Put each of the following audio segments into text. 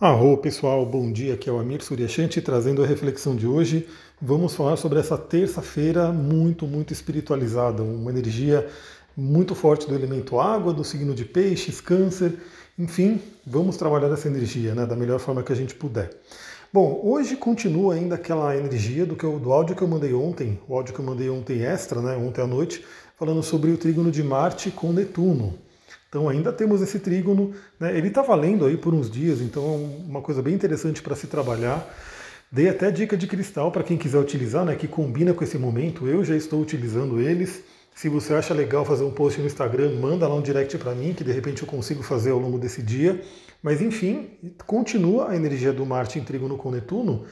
Arro pessoal, bom dia, aqui é o Amir Suryashanti trazendo a reflexão de hoje. Vamos falar sobre essa terça-feira muito, muito espiritualizada, uma energia muito forte do elemento água, do signo de peixes, câncer, enfim, vamos trabalhar essa energia né, da melhor forma que a gente puder. Bom, hoje continua ainda aquela energia do, que eu, do áudio que eu mandei ontem, o áudio que eu mandei ontem extra, né, ontem à noite, falando sobre o trígono de Marte com Netuno. Então ainda temos esse trígono, né? ele está valendo aí por uns dias, então é uma coisa bem interessante para se trabalhar. Dei até dica de cristal para quem quiser utilizar, né, que combina com esse momento. Eu já estou utilizando eles. Se você acha legal fazer um post no Instagram, manda lá um direct para mim, que de repente eu consigo fazer ao longo desse dia. Mas enfim, continua a energia do Marte em trígono com Netuno.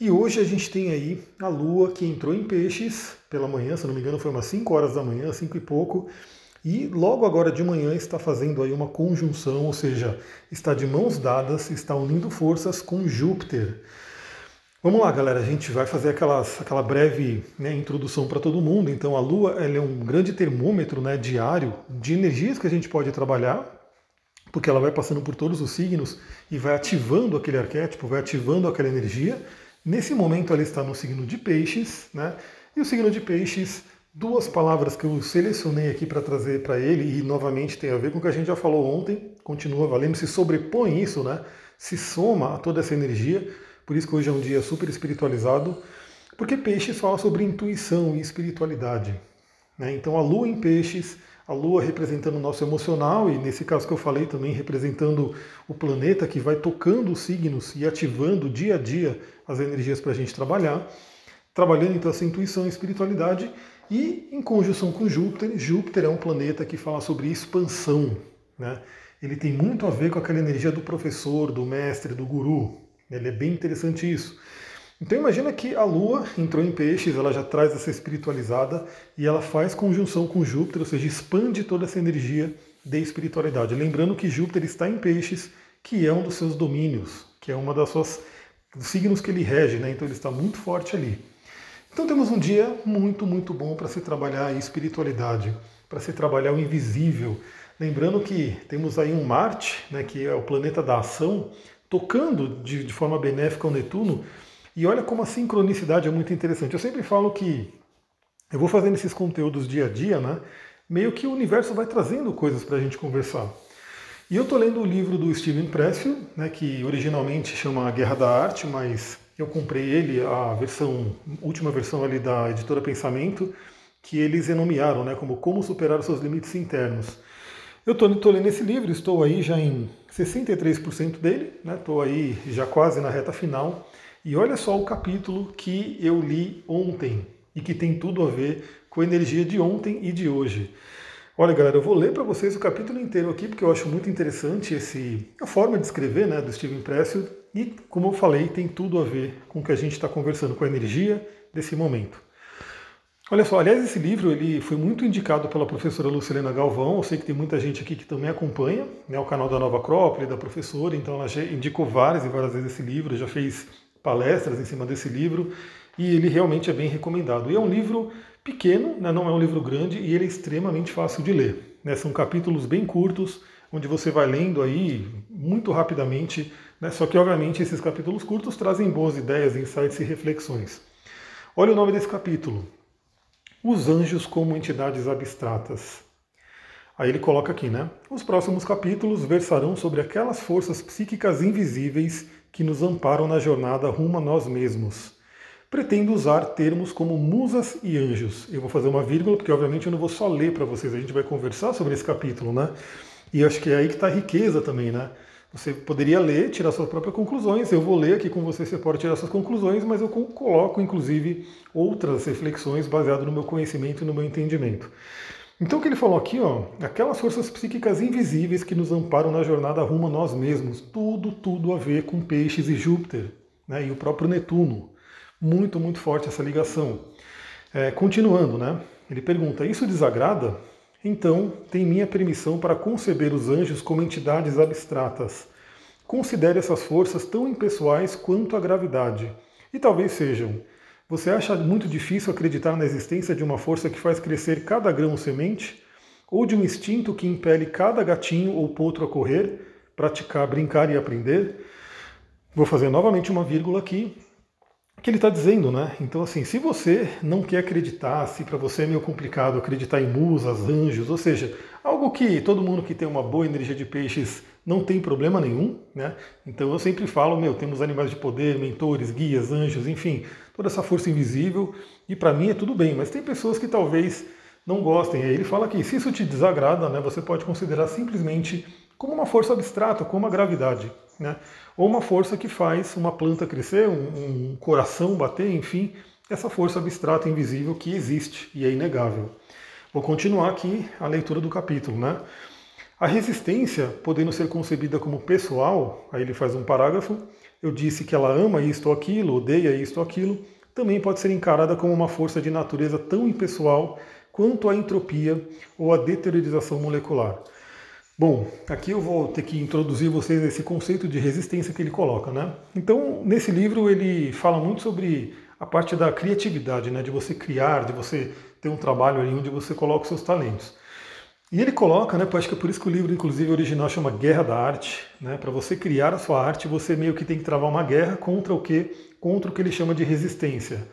E hoje a gente tem aí a Lua que entrou em peixes pela manhã, se não me engano foi umas 5 horas da manhã, 5 e pouco, e logo agora de manhã está fazendo aí uma conjunção, ou seja, está de mãos dadas, está unindo forças com Júpiter. Vamos lá, galera, a gente vai fazer aquelas, aquela breve né, introdução para todo mundo. Então, a Lua é um grande termômetro né, diário de energias que a gente pode trabalhar, porque ela vai passando por todos os signos e vai ativando aquele arquétipo, vai ativando aquela energia. Nesse momento, ela está no signo de Peixes, né? E o signo de Peixes duas palavras que eu selecionei aqui para trazer para ele, e novamente tem a ver com o que a gente já falou ontem, continua valendo, se sobrepõe isso, né? se soma a toda essa energia, por isso que hoje é um dia super espiritualizado, porque peixes fala sobre intuição e espiritualidade. Né? Então a lua em peixes, a lua representando o nosso emocional, e nesse caso que eu falei também representando o planeta que vai tocando os signos e ativando dia a dia as energias para a gente trabalhar, trabalhando então essa intuição e espiritualidade e em conjunção com Júpiter, Júpiter é um planeta que fala sobre expansão. Né? Ele tem muito a ver com aquela energia do professor, do mestre, do guru. Ele é bem interessante isso. Então imagina que a Lua entrou em peixes, ela já traz essa espiritualizada e ela faz conjunção com Júpiter, ou seja, expande toda essa energia de espiritualidade. Lembrando que Júpiter está em peixes, que é um dos seus domínios, que é uma das suas dos signos que ele rege, né? Então ele está muito forte ali. Então temos um dia muito, muito bom para se trabalhar a espiritualidade, para se trabalhar o invisível. Lembrando que temos aí um Marte, né, que é o planeta da ação, tocando de, de forma benéfica o Netuno. E olha como a sincronicidade é muito interessante. Eu sempre falo que eu vou fazendo esses conteúdos dia a dia, né? Meio que o universo vai trazendo coisas para a gente conversar. E eu estou lendo o livro do Steven Pressfield, né, que originalmente chama Guerra da Arte, mas eu comprei ele, a versão, última versão ali da editora Pensamento, que eles renomearam né, como Como Superar Seus Limites Internos. Eu estou lendo esse livro, estou aí já em 63% dele, estou né, aí já quase na reta final. E olha só o capítulo que eu li ontem e que tem tudo a ver com a energia de ontem e de hoje. Olha, galera, eu vou ler para vocês o capítulo inteiro aqui, porque eu acho muito interessante esse, a forma de escrever né, do Steven Pressfield, e, como eu falei, tem tudo a ver com o que a gente está conversando, com a energia desse momento. Olha só, aliás, esse livro ele foi muito indicado pela professora Lucilena Galvão. Eu sei que tem muita gente aqui que também acompanha né, o canal da Nova Acrópole, da professora, então ela já indicou várias e várias vezes esse livro, já fez palestras em cima desse livro, e ele realmente é bem recomendado. E é um livro pequeno, né, não é um livro grande, e ele é extremamente fácil de ler. Né, são capítulos bem curtos, onde você vai lendo aí muito rapidamente, né, só que obviamente esses capítulos curtos trazem boas ideias, insights e reflexões. Olha o nome desse capítulo: Os anjos como entidades abstratas. Aí ele coloca aqui, né? Os próximos capítulos versarão sobre aquelas forças psíquicas invisíveis que nos amparam na jornada rumo a nós mesmos pretendo usar termos como musas e anjos. Eu vou fazer uma vírgula, porque obviamente eu não vou só ler para vocês, a gente vai conversar sobre esse capítulo, né? E acho que é aí que está a riqueza também, né? Você poderia ler, tirar suas próprias conclusões. Eu vou ler aqui com você, você pode tirar suas conclusões, mas eu coloco, inclusive, outras reflexões baseadas no meu conhecimento e no meu entendimento. Então, o que ele falou aqui, ó, aquelas forças psíquicas invisíveis que nos amparam na jornada rumo a nós mesmos, tudo, tudo a ver com peixes e Júpiter, né, e o próprio Netuno. Muito, muito forte essa ligação. É, continuando, né? Ele pergunta: Isso desagrada? Então, tem minha permissão para conceber os anjos como entidades abstratas. Considere essas forças tão impessoais quanto a gravidade. E talvez sejam. Você acha muito difícil acreditar na existência de uma força que faz crescer cada grão semente? Ou de um instinto que impele cada gatinho ou potro a correr, praticar, brincar e aprender? Vou fazer novamente uma vírgula aqui, que ele está dizendo, né? Então, assim, se você não quer acreditar, se para você é meio complicado acreditar em musas, anjos, ou seja, algo que todo mundo que tem uma boa energia de peixes não tem problema nenhum, né? Então eu sempre falo, meu, temos animais de poder, mentores, guias, anjos, enfim, toda essa força invisível, e para mim é tudo bem, mas tem pessoas que talvez não gostem. Aí ele fala que se isso te desagrada, né, você pode considerar simplesmente como uma força abstrata, como a gravidade, né? Ou uma força que faz uma planta crescer, um, um coração bater, enfim, essa força abstrata invisível que existe e é inegável. Vou continuar aqui a leitura do capítulo, né? A resistência, podendo ser concebida como pessoal, aí ele faz um parágrafo, eu disse que ela ama isto ou aquilo, odeia isto ou aquilo, também pode ser encarada como uma força de natureza tão impessoal quanto a entropia ou a deteriorização molecular. Bom, aqui eu vou ter que introduzir vocês esse conceito de resistência que ele coloca, né? Então, nesse livro ele fala muito sobre a parte da criatividade, né? De você criar, de você ter um trabalho ali onde você coloca os seus talentos. E ele coloca, né, acho que é por isso que o livro, inclusive, original chama Guerra da Arte. Né, Para você criar a sua arte, você meio que tem que travar uma guerra contra o que? Contra o que ele chama de resistência.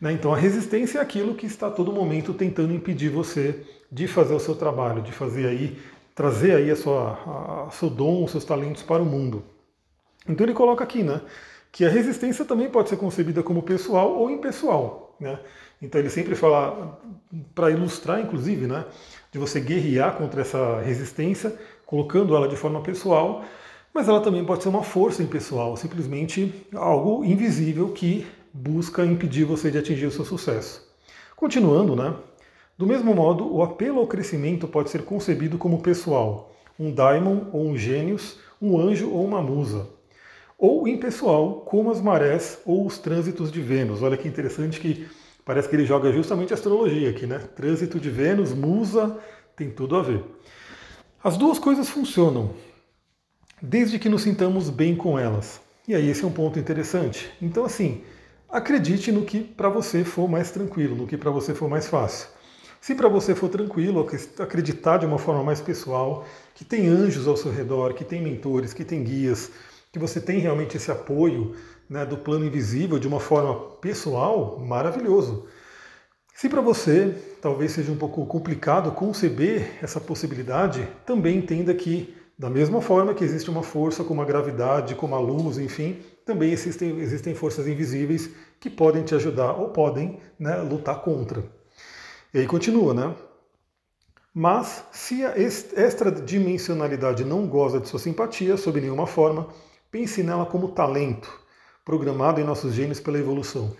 Né, então a resistência é aquilo que está a todo momento tentando impedir você de fazer o seu trabalho, de fazer aí, trazer aí a sua, a, seu dom, seus talentos para o mundo. Então ele coloca aqui, né? Que a resistência também pode ser concebida como pessoal ou impessoal. Né? Então ele sempre fala, para ilustrar inclusive, né? de você guerrear contra essa resistência, colocando ela de forma pessoal, mas ela também pode ser uma força impessoal, simplesmente algo invisível que busca impedir você de atingir o seu sucesso. Continuando, né? Do mesmo modo, o apelo ao crescimento pode ser concebido como pessoal, um daimon ou um gênios, um anjo ou uma musa. Ou impessoal, como as marés ou os trânsitos de Vênus. Olha que interessante que Parece que ele joga justamente astrologia aqui, né? Trânsito de Vênus, Musa, tem tudo a ver. As duas coisas funcionam, desde que nos sintamos bem com elas. E aí esse é um ponto interessante. Então assim, acredite no que para você for mais tranquilo, no que para você for mais fácil. Se para você for tranquilo, acreditar de uma forma mais pessoal, que tem anjos ao seu redor, que tem mentores, que tem guias, que você tem realmente esse apoio né, do plano invisível de uma forma pessoal, maravilhoso. Se para você talvez seja um pouco complicado conceber essa possibilidade, também entenda que, da mesma forma que existe uma força como a gravidade, como a luz, enfim, também existem, existem forças invisíveis que podem te ajudar ou podem né, lutar contra. E aí continua, né? Mas se a extradimensionalidade não goza de sua simpatia, sob nenhuma forma, pense nela como talento, programado em nossos genes pela evolução.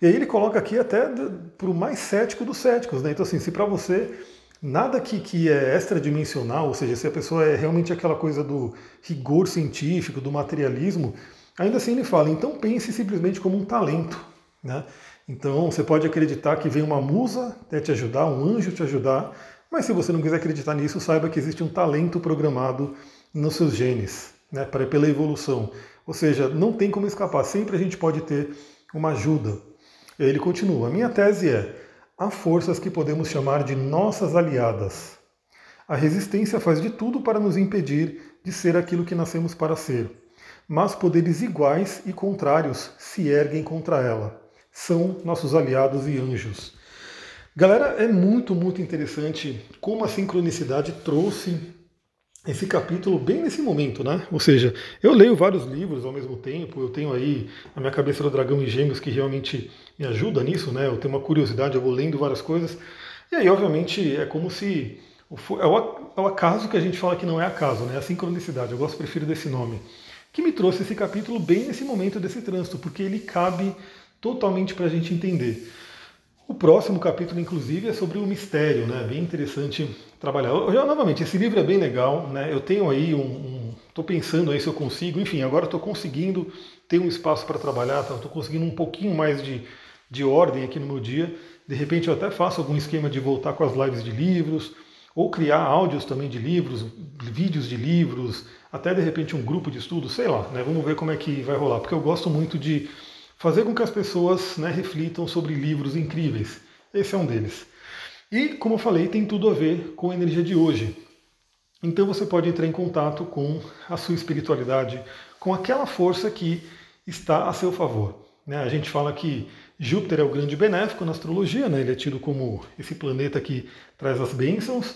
E aí ele coloca aqui até para o mais cético dos céticos. Né? Então, assim, se para você nada que, que é extradimensional, ou seja, se a pessoa é realmente aquela coisa do rigor científico, do materialismo, ainda assim ele fala, então pense simplesmente como um talento. Né? Então você pode acreditar que vem uma musa até te ajudar, um anjo te ajudar, mas se você não quiser acreditar nisso, saiba que existe um talento programado nos seus genes, né, pela evolução. Ou seja, não tem como escapar, sempre a gente pode ter uma ajuda. Ele continua: minha tese é: há forças que podemos chamar de nossas aliadas. A resistência faz de tudo para nos impedir de ser aquilo que nascemos para ser. Mas poderes iguais e contrários se erguem contra ela. São nossos aliados e anjos. Galera, é muito, muito interessante como a sincronicidade trouxe esse capítulo bem nesse momento, né? Ou seja, eu leio vários livros ao mesmo tempo, eu tenho aí a minha cabeça do dragão e gêmeos que realmente me ajuda nisso, né? Eu tenho uma curiosidade, eu vou lendo várias coisas. E aí, obviamente, é como se é o acaso que a gente fala que não é acaso, né? A sincronicidade, eu gosto, prefiro desse nome. Que me trouxe esse capítulo bem nesse momento desse trânsito, porque ele cabe totalmente para a gente entender. O próximo capítulo, inclusive, é sobre o mistério, né? Bem interessante trabalhar. Eu, novamente, esse livro é bem legal, né? Eu tenho aí um. Estou um, pensando aí se eu consigo, enfim, agora estou conseguindo ter um espaço para trabalhar, estou tá? conseguindo um pouquinho mais de, de ordem aqui no meu dia. De repente eu até faço algum esquema de voltar com as lives de livros, ou criar áudios também de livros, vídeos de livros, até de repente um grupo de estudo, sei lá, né? Vamos ver como é que vai rolar, porque eu gosto muito de fazer com que as pessoas né, reflitam sobre livros incríveis. Esse é um deles. E, como eu falei, tem tudo a ver com a energia de hoje. Então você pode entrar em contato com a sua espiritualidade, com aquela força que está a seu favor. Né? A gente fala que Júpiter é o grande benéfico na astrologia, né? ele é tido como esse planeta que traz as bênçãos,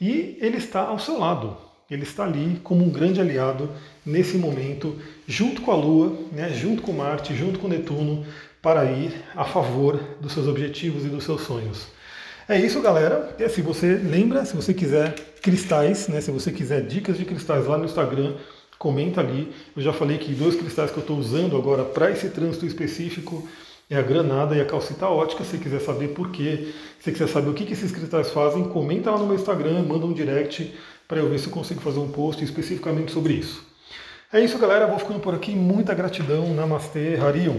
e ele está ao seu lado. Ele está ali como um grande aliado nesse momento, junto com a Lua, né? junto com Marte, junto com Netuno, para ir a favor dos seus objetivos e dos seus sonhos. É isso, galera. E se você lembra, se você quiser cristais, né, se você quiser dicas de cristais lá no Instagram, comenta ali. Eu já falei que dois cristais que eu estou usando agora para esse trânsito específico é a granada e a calcita ótica. Se quiser saber por quê, se quiser saber o que, que esses cristais fazem, comenta lá no meu Instagram, manda um direct para eu ver se eu consigo fazer um post especificamente sobre isso. É isso, galera. Vou ficando por aqui. Muita gratidão. Namastê, Harion.